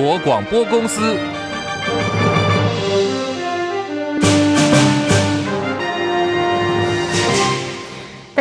国广播公司。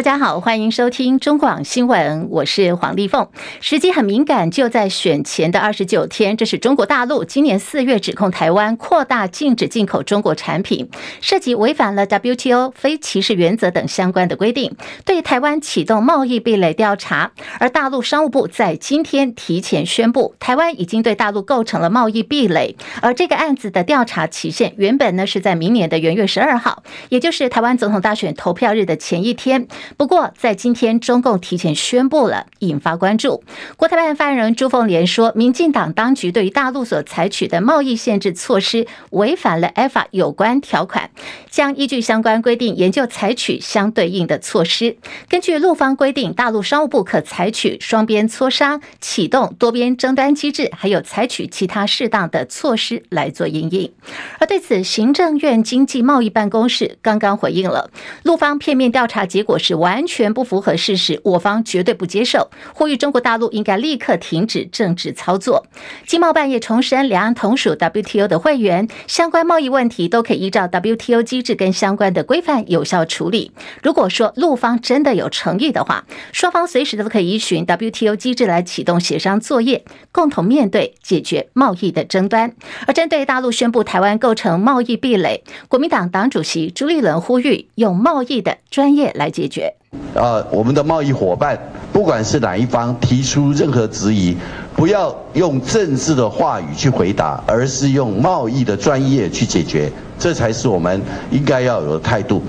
大家好，欢迎收听中广新闻，我是黄丽凤。时机很敏感，就在选前的二十九天，这是中国大陆今年四月指控台湾扩大禁止进口中国产品，涉及违反了 WTO 非歧视原则等相关的规定，对台湾启动贸易壁垒调查。而大陆商务部在今天提前宣布，台湾已经对大陆构成了贸易壁垒。而这个案子的调查期限原本呢是在明年的元月十二号，也就是台湾总统大选投票日的前一天。不过，在今天，中共提前宣布了，引发关注。国台办发言人朱凤莲说，民进党当局对于大陆所采取的贸易限制措施违反了 ECFA 有关条款，将依据相关规定研究采取相对应的措施。根据陆方规定，大陆商务部可采取双边磋商、启动多边争端机制，还有采取其他适当的措施来做因应。而对此，行政院经济贸易办公室刚刚回应了，陆方片面调查结果是完全不符合事实，我方绝对不接受，呼吁中国大陆应该立刻停止政治操作。经贸办也重申，两岸同属 WTO 的会员，相关贸易问题都可以依照 WTO 机制跟相关的规范有效处理。如果说陆方真的有诚意的话，双方随时都可以依循 WTO 机制来启动协商作业，共同面对解决贸易的争端。而针对大陆宣布台湾构成贸易壁垒，国民党党主席朱立伦呼吁用贸易的专业来解决。啊，我们的贸易伙伴，不管是哪一方提出任何质疑，不要用政治的话语去回答，而是用贸易的专业去解决，这才是我们应该要有的态度。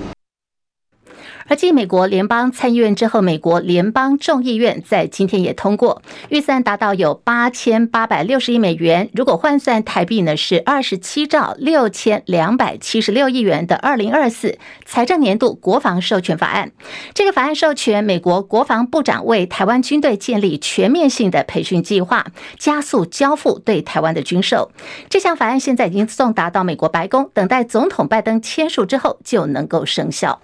而继美国联邦参议院之后，美国联邦众议院在今天也通过预算，达到有八千八百六十亿美元，如果换算台币呢，是二十七兆六千两百七十六亿元的二零二四财政年度国防授权法案。这个法案授权美国国防部长为台湾军队建立全面性的培训计划，加速交付对台湾的军售。这项法案现在已经送达到美国白宫，等待总统拜登签署之后就能够生效。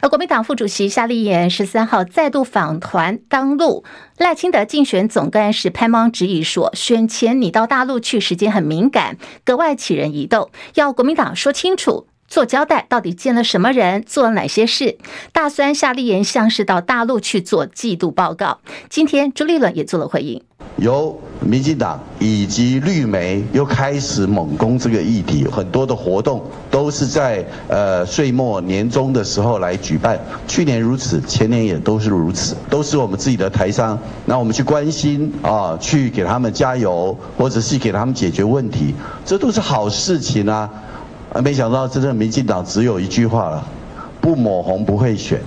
而国民党副主席夏立言十三号再度访团登陆，赖清德竞选总干事潘孟安质疑说，选前你到大陆去时间很敏感，格外起人疑窦，要国民党说清楚，做交代，到底见了什么人，做了哪些事？大酸夏立言像是到大陆去做季度报告。今天朱立伦也做了回应。由民进党以及绿媒又开始猛攻这个议题，很多的活动都是在呃岁末年终的时候来举办。去年如此，前年也都是如此，都是我们自己的台商。那我们去关心啊，去给他们加油，或者是给他们解决问题，这都是好事情啊。没想到真正民进党只有一句话了：不抹红不会选。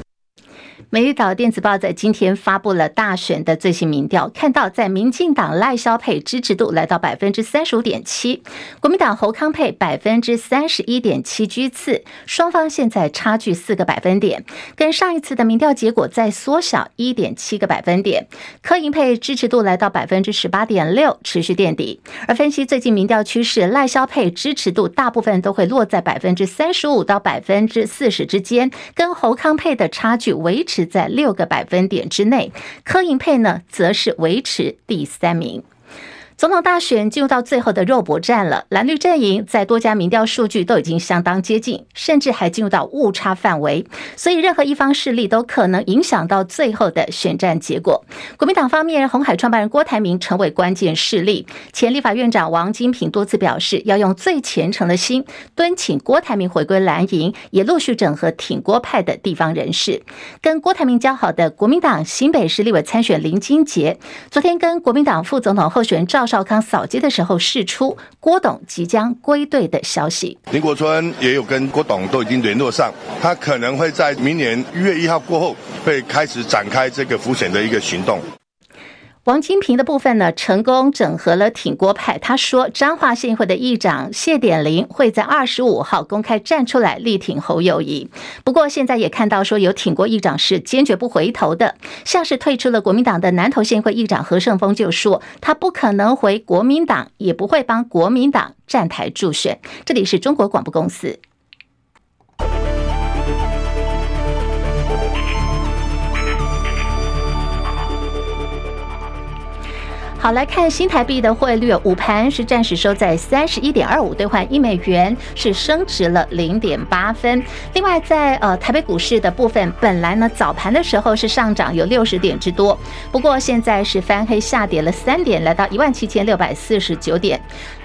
美丽岛电子报在今天发布了大选的最新民调，看到在民进党赖萧配支持度来到百分之三十五点七，国民党侯康配百分之三十一点七居次，双方现在差距四个百分点，跟上一次的民调结果再缩小一点七个百分点。柯银配支持度来到百分之十八点六，持续垫底。而分析最近民调趋势，赖萧配支持度大部分都会落在百分之三十五到百分之四十之间，跟侯康配的差距维持。在六个百分点之内，柯银配呢，则是维持第三名。总统大选进入到最后的肉搏战了，蓝绿阵营在多家民调数据都已经相当接近，甚至还进入到误差范围，所以任何一方势力都可能影响到最后的选战结果。国民党方面，红海创办人郭台铭成为关键势力，前立法院长王金平多次表示要用最虔诚的心敦请郭台铭回归蓝营，也陆续整合挺郭派的地方人士。跟郭台铭交好的国民党新北市立委参选林金杰，昨天跟国民党副总统候选人赵。少康扫街的时候，释出郭董即将归队的消息。林国春也有跟郭董都已经联络上，他可能会在明年一月一号过后，会开始展开这个浮选的一个行动。王金平的部分呢，成功整合了挺郭派。他说，彰化县会的议长谢典林会在二十五号公开站出来力挺侯友谊。不过，现在也看到说有挺郭议长是坚决不回头的，像是退出了国民党的南投县会议长何胜峰就说，他不可能回国民党，也不会帮国民党站台助选。这里是中国广播公司。好，来看新台币的汇率，午盘是暂时收在三十一点二五兑换一美元，是升值了零点八分。另外在，在呃台北股市的部分，本来呢早盘的时候是上涨有六十点之多，不过现在是翻黑下跌了三点，来到一万七千六百四十九点。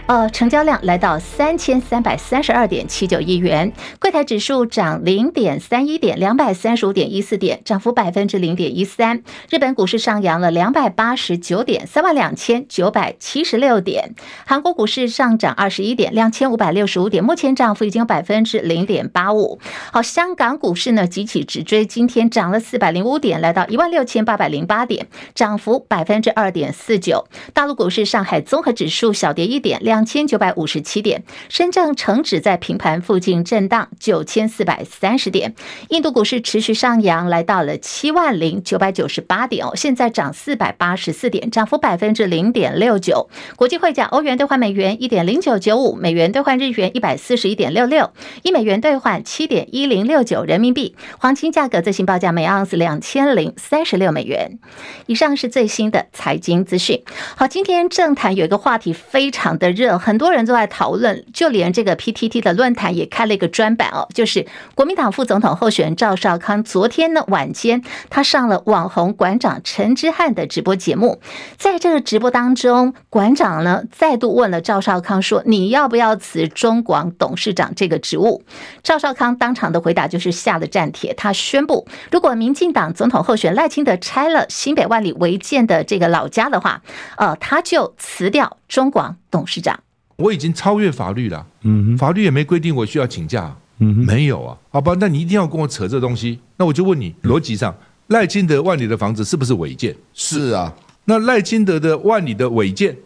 呃，成交量来到三千三百三十二点七九亿元，柜台指数涨零点三一点，两百三十五点一四点，涨幅百分之零点一三。日本股市上扬了两百八十九点，三万两千九百七十六点。韩国股市上涨二十一点，两千五百六十五点，目前涨幅已经有百分之零点八五。好，香港股市呢急起直追，今天涨了四百零五点，来到一万六千八百零八点，涨幅百分之二点四九。大陆股市，上海综合指数小跌一点，两。两千九百五十七点，深圳成指在平盘附近震荡九千四百三十点。印度股市持续上扬，来到了七万零九百九十八点哦，现在涨四百八十四点，涨幅百分之零点六九。国际汇价，欧元兑换美元一点零九九五，美元兑换日元一百四十一点六六，一美元兑换七点一零六九人民币。黄金价格最新报价每盎司两千零三十六美元。以上是最新的财经资讯。好，今天政坛有一个话题非常的热。很多人都在讨论，就连这个 PTT 的论坛也开了一个专版哦，就是国民党副总统候选人赵少康。昨天呢晚间，他上了网红馆长陈之汉的直播节目，在这个直播当中，馆长呢再度问了赵少康说：“你要不要辞中广董事长这个职务？”赵少康当场的回答就是下了战帖，他宣布，如果民进党总统候选赖清德拆了新北万里违建的这个老家的话，呃，他就辞掉中广董事长。我已经超越法律了，嗯，法律也没规定我需要请假，嗯，没有啊，好吧，那你一定要跟我扯这东西，那我就问你，逻辑上，赖清德万里的房子是不是违建？是啊，那赖清德的万里的违建，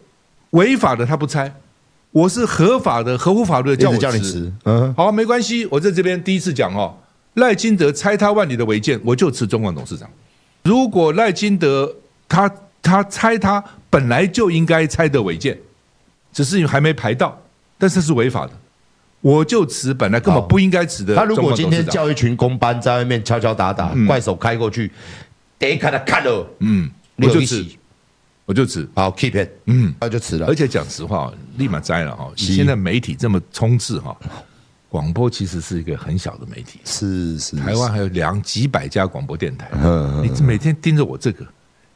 违法的他不拆，我是合法的，合乎法律的叫我辞，嗯，好，没关系，我在这边第一次讲哦，赖清德拆他万里的违建，我就辞中广董事长。如果赖清德他他拆他本来就应该拆的违建。只是你还没排到，但是是违法的，我就辞本来根本不应该辞的。他如果今天叫一群工班在外面敲敲打打，嗯、怪手开过去，得看他看了，嗯，我就辞，我就辞，好 keep it，嗯，那就辞了。而且讲实话，立马摘了哈。现在媒体这么充斥哈，广播其实是一个很小的媒体，是是，台湾还有两几百家广播电台，你每天盯着我这个。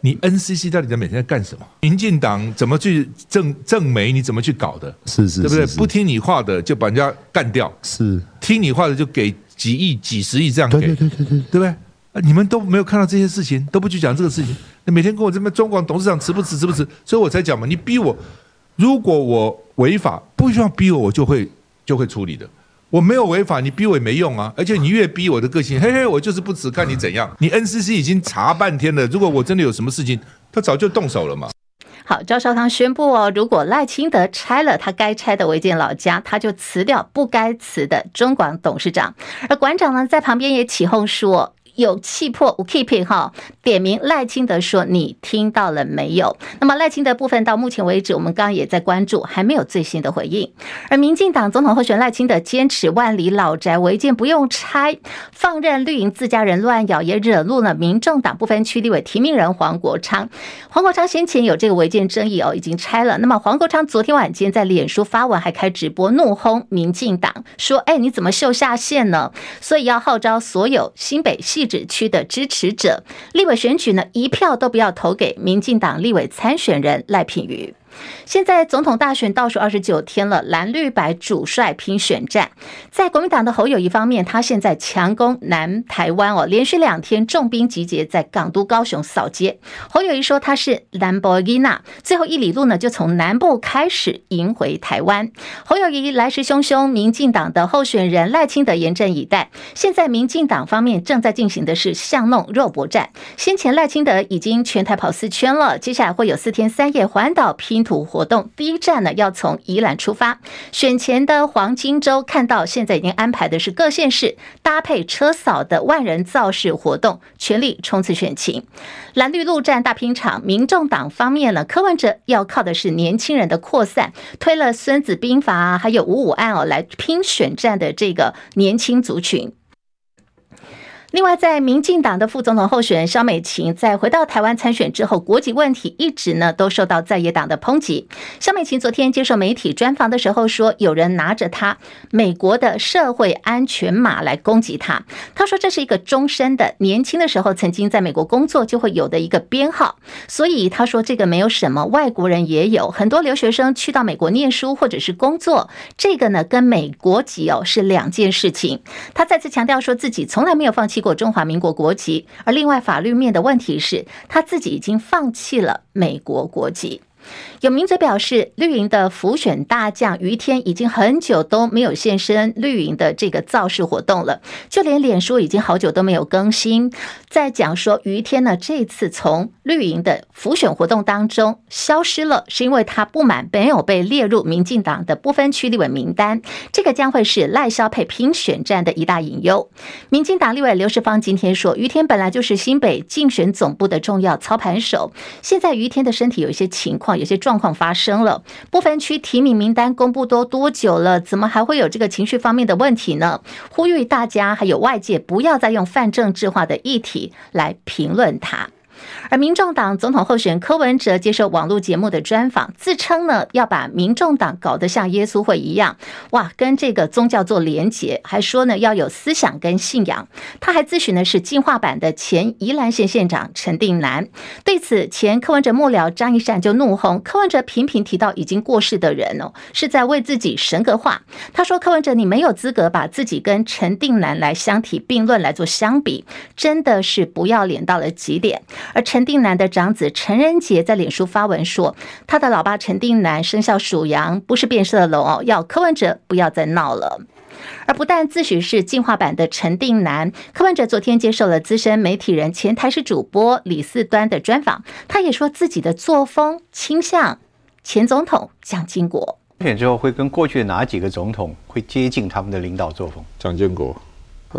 你 NCC 到底在每天在干什么？民进党怎么去政政媒？你怎么去搞的？是是，对不对？不听你话的就把人家干掉，是听你话的就给几亿、几十亿这样给，对对对对对，对不对？你们都没有看到这些事情，都不去讲这个事情。那每天跟我这边中广董事长辞不辞，辞不辞？所以我才讲嘛，你逼我，如果我违法，不需要逼我，我就会就会处理的。我没有违法，你逼我也没用啊！而且你越逼我的个性，嘿嘿，我就是不辞，看你怎样。你 NCC 已经查半天了，如果我真的有什么事情，他早就动手了嘛。好，赵少康宣布哦，如果赖清德拆了他该拆的违建老家，他就辞掉不该辞的中广董事长。而馆长呢，在旁边也起哄说。有气魄，我 keep it 哈。点名赖清德说：“你听到了没有？”那么赖清德部分到目前为止，我们刚刚也在关注，还没有最新的回应。而民进党总统候选赖清德坚持万里老宅违建不用拆，放任绿营自家人乱咬，也惹怒了民众党不分区立委提名人黄国昌。黄国昌先前有这个违建争议哦，已经拆了。那么黄国昌昨天晚间在脸书发文，还开直播怒轰民进党，说：“哎，你怎么秀下限呢？”所以要号召所有新北系指区的支持者，立委选举呢，一票都不要投给民进党立委参选人赖品妤。现在总统大选倒数二十九天了，蓝绿白主帅拼选战。在国民党的侯友谊方面，他现在强攻南台湾哦，连续两天重兵集结在港都高雄扫街。侯友谊说他是兰博基纳，最后一里路呢就从南部开始迎回台湾。侯友谊来势汹汹，民进党的候选人赖清德严阵以待。现在民进党方面正在进行的是巷弄肉搏战。先前赖清德已经全台跑四圈了，接下来会有四天三夜环岛拼图活动第一站呢，要从宜兰出发。选前的黄金周，看到现在已经安排的是各县市搭配车扫的万人造势活动，全力冲刺选情。蓝绿陆战大拼场，民众党方面呢，柯文哲要靠的是年轻人的扩散，推了孙子兵法啊，还有五五案哦，来拼选战的这个年轻族群。另外，在民进党的副总统候选人萧美琴在回到台湾参选之后，国籍问题一直呢都受到在野党的抨击。萧美琴昨天接受媒体专访的时候说，有人拿着他美国的社会安全码来攻击他。他说这是一个终身的，年轻的时候曾经在美国工作就会有的一个编号。所以他说这个没有什么，外国人也有很多留学生去到美国念书或者是工作，这个呢跟美国籍哦是两件事情。他再次强调说自己从来没有放弃过中华民国国籍，而另外法律面的问题是，他自己已经放弃了美国国籍。有名嘴表示，绿营的浮选大将于天已经很久都没有现身绿营的这个造势活动了，就连脸书已经好久都没有更新。再讲说于天呢，这次从绿营的浮选活动当中消失了，是因为他不满没有被列入民进党的不分区立委名单，这个将会是赖萧配拼选战的一大隐忧。民进党立委刘世芳今天说，于天本来就是新北竞选总部的重要操盘手，现在于天的身体有一些情况。有些状况发生了，不分区提名名单公布都多久了？怎么还会有这个情绪方面的问题呢？呼吁大家还有外界不要再用泛政治化的议题来评论他。而民众党总统候选人柯文哲接受网络节目的专访，自称呢要把民众党搞得像耶稣会一样，哇，跟这个宗教做连结，还说呢要有思想跟信仰。他还咨询的是进化版的前宜兰县县长陈定南。对此，前柯文哲幕僚张一善就怒轰柯文哲频频提到已经过世的人哦，是在为自己神格化。他说柯文哲你没有资格把自己跟陈定南来相提并论来做相比，真的是不要脸到了极点。而陈定南的长子陈仁杰在脸书发文说，他的老爸陈定南生肖属羊，不是变色的龙哦，要柯文哲不要再闹了。而不但自诩是进化版的陈定南，柯文哲昨天接受了资深媒体人前台视主播李四端的专访，他也说自己的作风倾向前总统蒋经国。选之后会跟过去的哪几个总统会接近他们的领导作风？蒋经国。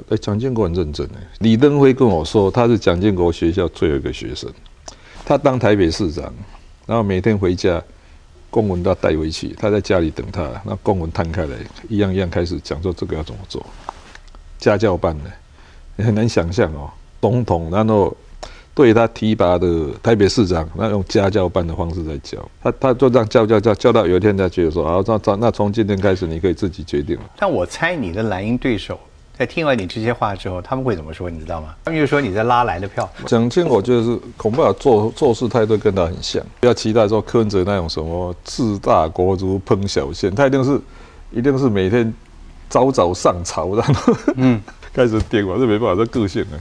哎，蒋建国很认真哎。李登辉跟我说，他是蒋建国学校最后一个学生。他当台北市长，然后每天回家，公文都要带回去。他在家里等他，那公文摊开来，一样一样开始讲说这个要怎么做。家教班的，你很难想象哦。总统然后对他提拔的台北市长，那用家教班的方式在教他，他就这样教教教教到有一天他觉得说，啊，那那那从今天开始你可以自己决定了。但我猜你的蓝营对手。在听完你这些话之后，他们会怎么说？你知道吗？他们就说你在拉来的票。蒋经国就是恐怕做做事态度跟他很像，不要期待说柯文哲那种什么治大国如烹小鲜，他一定是一定是每天早早上朝，然后嗯 开始点我这没办法，这个性呢。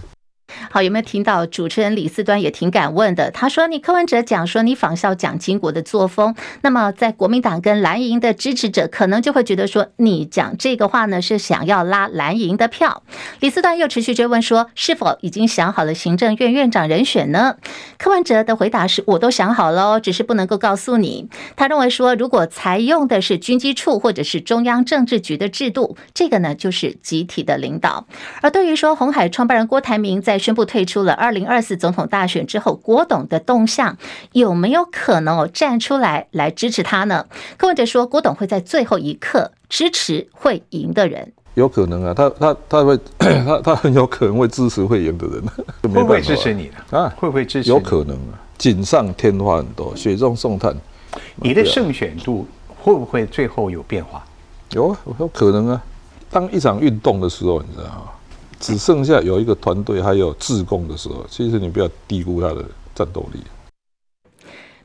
好，有没有听到主持人李四端也挺敢问的？他说：“你柯文哲讲说你仿效蒋经国的作风，那么在国民党跟蓝营的支持者可能就会觉得说你讲这个话呢是想要拉蓝营的票。”李四端又持续追问说：“是否已经想好了行政院院长人选呢？”柯文哲的回答是：“我都想好了，只是不能够告诉你。”他认为说，如果采用的是军机处或者是中央政治局的制度，这个呢就是集体的领导。而对于说红海创办人郭台铭在宣布退出了二零二四总统大选之后，郭董的动向有没有可能哦站出来来支持他呢？柯文哲说，郭董会在最后一刻支持会赢的人，有可能啊，他他他会他他很有可能会支持会赢的人，会不会支持你呢？啊，会不会支持？有可能啊，锦上添花很多，雪中送炭。你的胜选度会不会最后有变化？有啊，有可能啊。当一场运动的时候，你知道吗？只剩下有一个团队还有自贡的时候，其实你不要低估他的战斗力。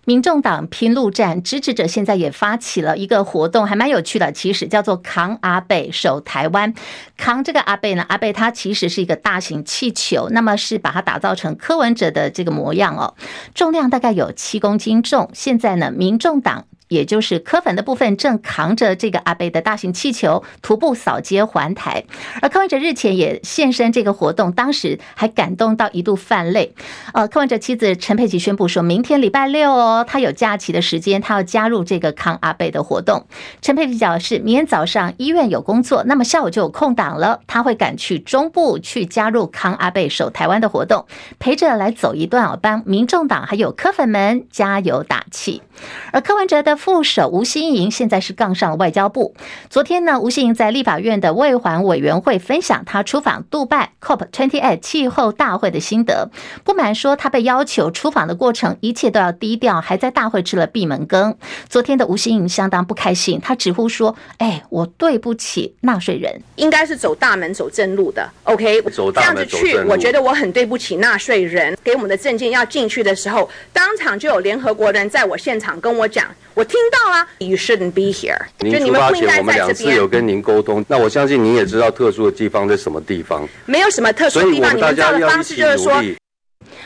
民众党拼陆战支持者现在也发起了一个活动，还蛮有趣的，其实叫做“扛阿贝守台湾”。扛这个阿贝呢，阿贝他其实是一个大型气球，那么是把它打造成柯文哲的这个模样哦，重量大概有七公斤重。现在呢，民众党。也就是柯粉的部分正扛着这个阿贝的大型气球徒步扫街环台，而柯文哲日前也现身这个活动，当时还感动到一度泛泪。呃，柯文哲妻子陈佩琪宣布说，明天礼拜六哦，他有假期的时间，他要加入这个康阿贝的活动。陈佩琪表示，明天早上医院有工作，那么下午就有空档了，他会赶去中部去加入康阿贝守台湾的活动，陪着来走一段哦，帮民众党还有柯粉们加油打气。而柯文哲的。副手吴欣盈现在是杠上了外交部。昨天呢，吴欣盈在立法院的卫环委员会分享他出访杜拜 COP28 气候大会的心得，不满说他被要求出访的过程一切都要低调，还在大会吃了闭门羹。昨天的吴欣盈相当不开心，他直呼说：“哎，我对不起纳税人，应该是走大门走正路的。”OK，这样子去，我觉得我很对不起纳税人。给我们的证件要进去的时候，当场就有联合国人在我现场跟我讲。我听到啊，You shouldn't be here。您出发前，我们两次有跟您沟通。那我相信您也知道特殊的地方在什么地方。没有什么特殊的地方，你们知道的方式就是说。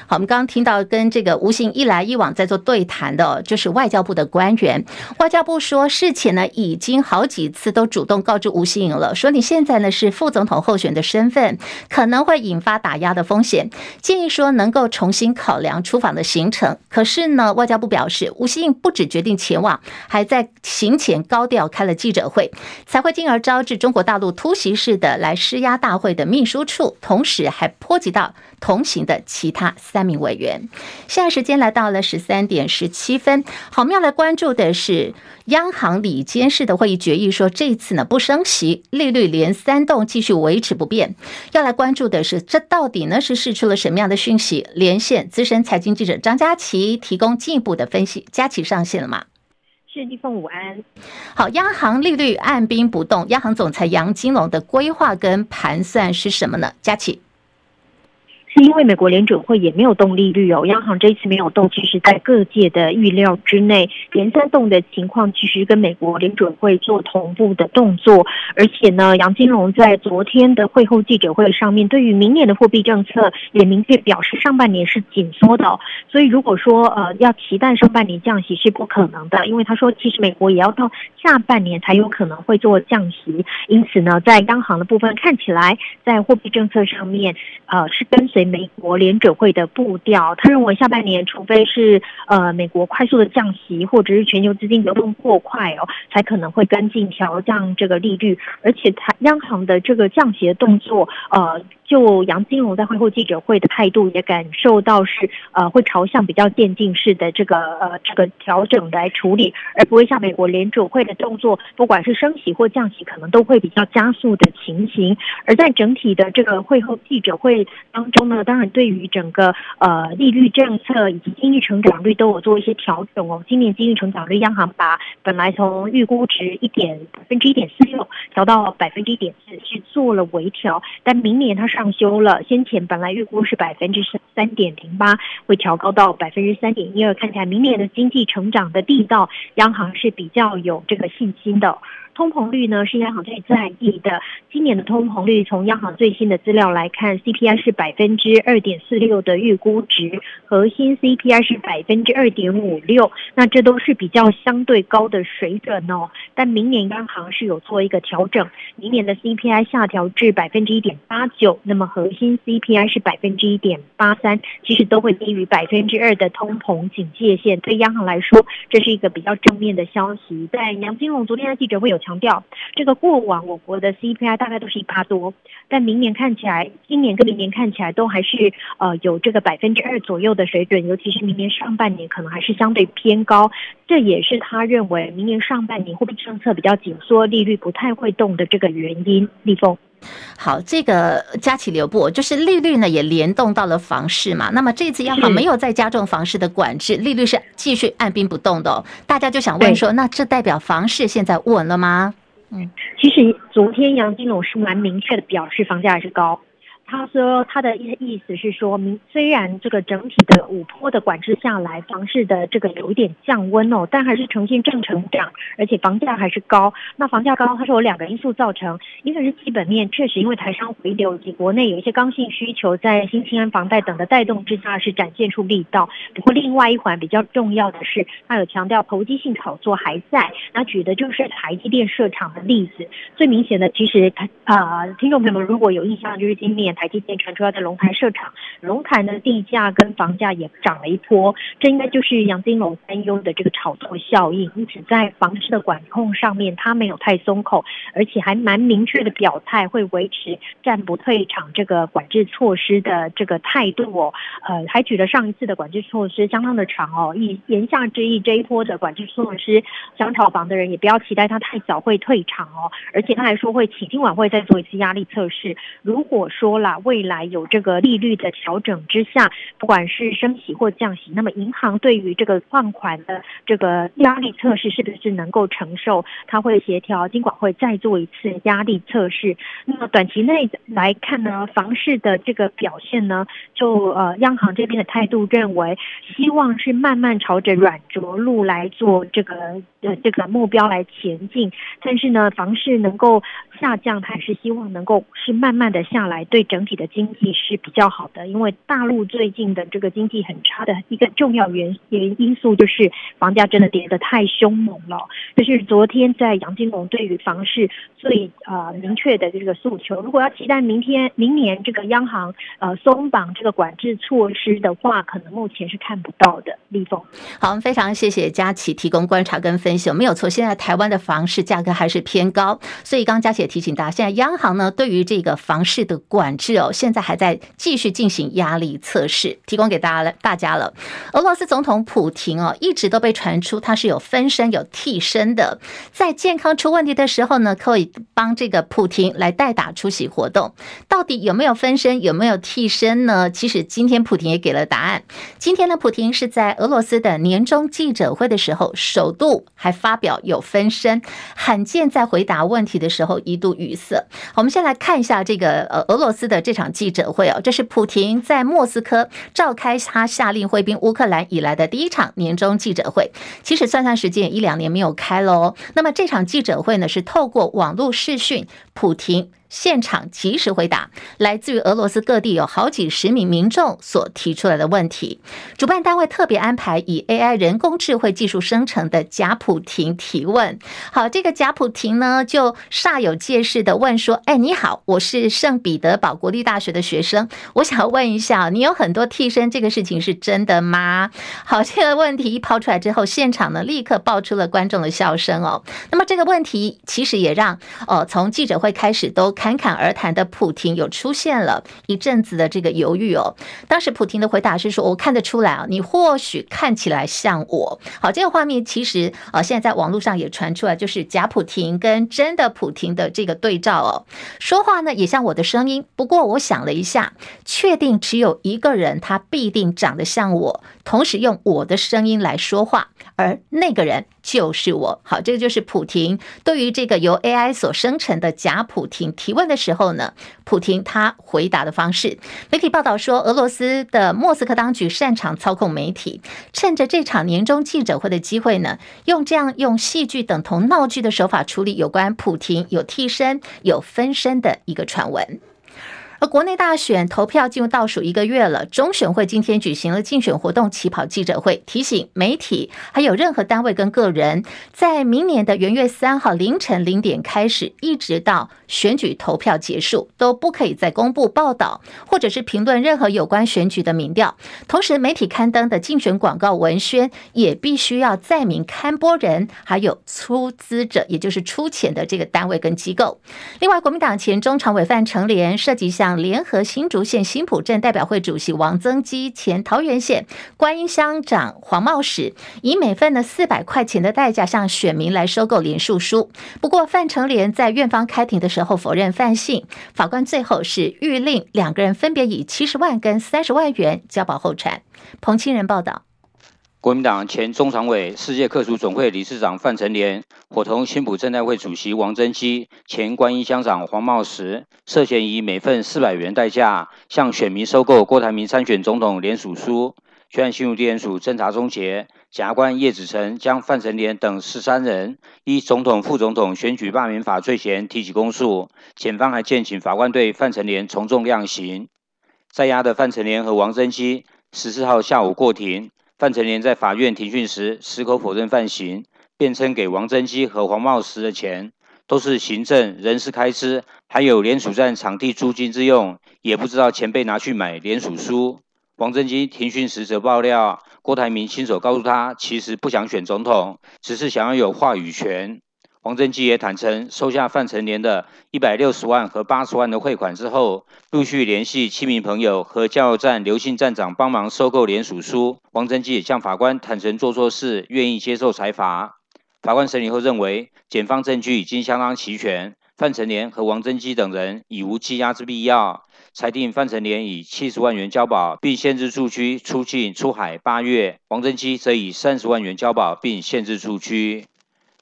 好，我们刚刚听到跟这个吴欣盈一来一往在做对谈的，就是外交部的官员。外交部说，事前呢已经好几次都主动告知吴欣盈了，说你现在呢是副总统候选的身份，可能会引发打压的风险，建议说能够重新考量出访的行程。可是呢，外交部表示，吴欣盈不止决定前往，还在行前高调开了记者会，才会进而招致中国大陆突袭式的来施压大会的秘书处，同时还波及到同行的其他。三名委员，现在时间来到了十三点十七分。好，我们要来关注的是央行里监事的会议决议，说这次呢不升息，利率连三动继续维持不变。要来关注的是，这到底呢是释出了什么样的讯息？连线资深财经记者张佳琪提供进一步的分析。佳琪上线了吗？是立凤午安。好，央行利率按兵不动，央行总裁杨金龙的规划跟盘算是什么呢？佳琪。是因为美国联准会也没有动利率哦，央行这一次没有动，其实在各界的预料之内。连三动的情况其实跟美国联准会做同步的动作，而且呢，杨金龙在昨天的会后记者会上面，对于明年的货币政策也明确表示，上半年是紧缩的。所以如果说呃要期待上半年降息是不可能的，因为他说其实美国也要到下半年才有可能会做降息。因此呢，在央行的部分看起来，在货币政策上面呃是跟随。美国联准会的步调，他认为下半年除非是呃美国快速的降息，或者是全球资金流动过快哦，才可能会跟进调降这个利率，而且他央行的这个降息的动作呃。就杨金龙在会后记者会的态度，也感受到是呃会朝向比较渐进式的这个呃这个调整来处理，而不会像美国联准会的动作，不管是升息或降息，可能都会比较加速的情形。而在整体的这个会后记者会当中呢，当然对于整个呃利率政策以及经济成长率都有做一些调整哦。今年经济成长率，央行把本来从预估值一点百分之一点四六调到百分之一点四，是做了微调，但明年它。上修了，先前本来预估是百分之三点零八，会调高到百分之三点一二。看起来明年的经济成长的力道，央行是比较有这个信心的。通膨率呢是央行最在意的。今年的通膨率从央行最新的资料来看，CPI 是百分之之二点四六的预估值，核心 CPI 是百分之二点五六，那这都是比较相对高的水准哦。但明年央行是有做一个调整，明年的 CPI 下调至百分之一点八九，那么核心 CPI 是百分之一点八三，其实都会低于百分之二的通膨警戒线。对央行来说，这是一个比较正面的消息。在杨金龙昨天的记者会有。强调这个过往我国的 CPI 大概都是一趴多，但明年看起来，今年跟明年看起来都还是呃有这个百分之二左右的水准，尤其是明年上半年可能还是相对偏高，这也是他认为明年上半年货币政策比较紧缩，利率不太会动的这个原因。立峰。好，这个加起留步，就是利率呢也联动到了房市嘛。那么这次央行没有再加重房市的管制，利率是继续按兵不动的哦。大家就想问说，那这代表房市现在稳了吗？嗯，其实昨天杨金龙是蛮明确的表示，房价还是高。他说他的意意思是说明，虽然这个整体的五波的管制下来，房市的这个有一点降温哦，但还是呈现正成长，而且房价还是高。那房价高，它是有两个因素造成，一个是基本面，确实因为台商回流以及国内有一些刚性需求，在新青安房贷等的带动之下，是展现出力道。不过另外一环比较重要的是，他有强调投机性炒作还在。那举的就是台积电设厂的例子，最明显的其实他啊、听众朋友们如果有印象，就是今年台。台积电传出要在龙潭设厂，龙潭的地价跟房价也涨了一波，这应该就是杨金龙担忧的这个炒作效应。因此，在房市的管控上面，他没有太松口，而且还蛮明确的表态，会维持暂不退场这个管制措施的这个态度哦。呃，还举了上一次的管制措施相当的长哦，以言下之意，这一波的管制措施，想炒房的人也不要期待他太早会退场哦。而且他还说会请今晚会再做一次压力测试。如果说啦，未来有这个利率的调整之下，不管是升息或降息，那么银行对于这个放款的这个压力测试是不是能够承受？他会协调金管会再做一次压力测试。那么短期内来看呢，房市的这个表现呢，就呃央行这边的态度认为，希望是慢慢朝着软着陆来做这个呃这个目标来前进。但是呢，房市能够下降，还是希望能够是慢慢的下来，对整体的经济是比较好的。因为大陆最近的这个经济很差的一个重要原原因素就是房价真的跌得太凶猛了。就是昨天在杨金龙对于房市最呃明确的这个诉求，如果要期待明天明年这个央行呃松绑这个管制措施的话，可能目前是看不到的。立峰，好，非常谢谢佳琪提供观察跟分析。没有错，现在台湾的房市价格还是偏高，所以刚刚佳琪也提醒大家，现在央行呢对于这个房市的管制哦，现在还在继续进行压力测试，提供给大家了大家了。俄罗斯总统普亭哦，一直都被传出他是有分身有替身的，在健康出问题的时候呢，可以帮这个普亭来代打出席活动。到底有没有分身，有没有替身呢？其实今天普亭也给了答案。今天呢，普亭是在俄罗斯的年终记者会的时候，首度还发表有分身，罕见在回答问题的时候一度语塞。我们先来看一下这个呃俄罗斯的这场记者会哦，这是普廷在莫斯科召开他下令挥兵乌克兰以来的第一场年终记者会。其实算算时间，一两年没有开喽。那么这场记者会呢，是透过网络视讯，普廷。现场及时回答来自于俄罗斯各地有好几十名民众所提出来的问题。主办单位特别安排以 AI 人工智慧技术生成的贾普廷提问。好，这个贾普廷呢就煞有介事的问说：“哎，你好，我是圣彼得堡国立大学的学生，我想问一下，你有很多替身，这个事情是真的吗？”好，这个问题一抛出来之后，现场呢立刻爆出了观众的笑声哦。那么这个问题其实也让哦从记者会开始都。侃侃而谈的普亭有出现了一阵子的这个犹豫哦。当时普亭的回答是说：“我看得出来啊，你或许看起来像我。”好，这个画面其实啊，现在在网络上也传出来，就是假普亭跟真的普亭的这个对照哦。说话呢也像我的声音，不过我想了一下，确定只有一个人他必定长得像我，同时用我的声音来说话，而那个人就是我。好，这个就是普亭对于这个由 AI 所生成的假普亭提问的时候呢，普亭他回答的方式，媒体报道说，俄罗斯的莫斯科当局擅长操控媒体，趁着这场年终记者会的机会呢，用这样用戏剧等同闹剧的手法处理有关普亭有替身、有分身的一个传闻。而国内大选投票进入倒数一个月了，中选会今天举行了竞选活动起跑记者会，提醒媒体还有任何单位跟个人，在明年的元月三号凌晨零点开始，一直到选举投票结束，都不可以再公布报道或者是评论任何有关选举的民调。同时，媒体刊登的竞选广告文宣也必须要载明刊播人，还有出资者，也就是出钱的这个单位跟机构。另外，国民党前中常委范成廉涉及下向联合新竹县新埔镇代表会主席王增基、前桃园县观音乡长黄茂史，以每份的四百块钱的代价向选民来收购连署书。不过范成廉在院方开庭的时候否认犯行，法官最后是谕令两个人分别以七十万跟三十万元交保候传。彭清仁报道。国民党前中常委、世界客属总会理事长范成廉，伙同新埔镇代会主席王增基、前观音乡长黄茂实，涉嫌以每份四百元代价向选民收购郭台铭参选总统联署书。全案新竹地检署侦查终结，检察官叶子成将范成廉等十三人依总统、副总统选举罢免法罪嫌提起公诉。检方还建请法官对范成廉从重量刑。在押的范成廉和王增基十四号下午过庭。范成廉在法院庭讯时，矢口否认犯行，辩称给王增基和黄茂实的钱都是行政人事开支，还有联署站场地租金之用，也不知道钱被拿去买联署书。王贞基庭讯时则爆料，郭台铭亲手告诉他，其实不想选总统，只是想要有话语权。王贞基也坦承，收下范成廉的一百六十万和八十万的汇款之后，陆续联系七名朋友和加油站刘姓站长帮忙收购联署书。王贞基也向法官坦承做错事，愿意接受裁罚。法官审理后认为，检方证据已经相当齐全，范成廉和王贞基等人已无羁押之必要，裁定范成廉以七十万元交保，并限制住居出境出海八月；王贞基则以三十万元交保，并限制住居。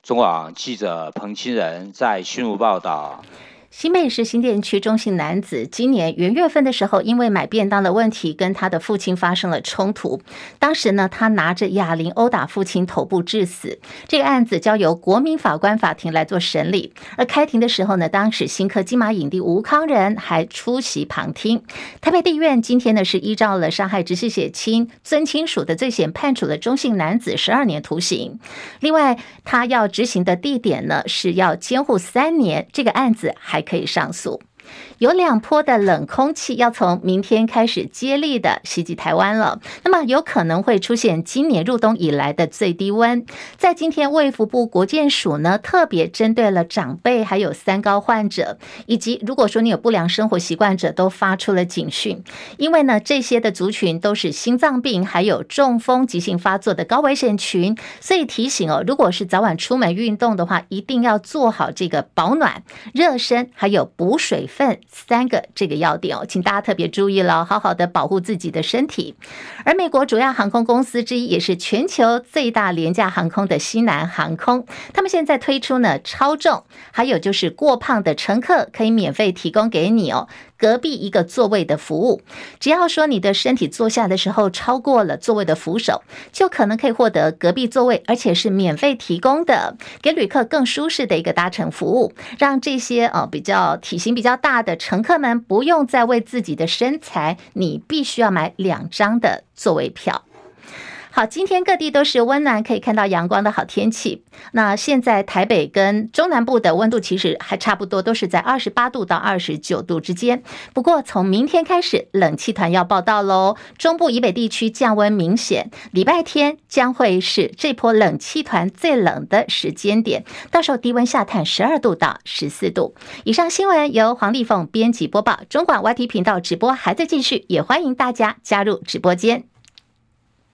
中网记者彭清仁在新闻报道。新北市新店区中姓男子今年元月份的时候，因为买便当的问题，跟他的父亲发生了冲突。当时呢，他拿着哑铃殴打父亲，头部致死。这个案子交由国民法官法庭来做审理。而开庭的时候呢，当时新科金马影帝吴康仁还出席旁听。台北地院今天呢，是依照了伤害直系血亲、尊亲属的罪嫌，判处了中姓男子十二年徒刑。另外，他要执行的地点呢，是要监护三年。这个案子还。可以上诉。有两波的冷空气要从明天开始接力的袭击台湾了，那么有可能会出现今年入冬以来的最低温。在今天，卫福部国健署呢特别针对了长辈、还有三高患者，以及如果说你有不良生活习惯者，都发出了警讯。因为呢，这些的族群都是心脏病还有中风急性发作的高危险群，所以提醒哦，如果是早晚出门运动的话，一定要做好这个保暖、热身还有补水分。三个这个要点哦，请大家特别注意了，好好的保护自己的身体。而美国主要航空公司之一，也是全球最大廉价航空的西南航空，他们现在推出呢超重，还有就是过胖的乘客可以免费提供给你哦。隔壁一个座位的服务，只要说你的身体坐下的时候超过了座位的扶手，就可能可以获得隔壁座位，而且是免费提供的，给旅客更舒适的一个搭乘服务，让这些呃比较体型比较大的乘客们不用再为自己的身材，你必须要买两张的座位票。好，今天各地都是温暖，可以看到阳光的好天气。那现在台北跟中南部的温度其实还差不多，都是在二十八度到二十九度之间。不过从明天开始，冷气团要报到喽。中部以北地区降温明显，礼拜天将会是这波冷气团最冷的时间点，到时候低温下探十二度到十四度。以上新闻由黄丽凤编辑播报，中广 YT 频道直播还在继续，也欢迎大家加入直播间。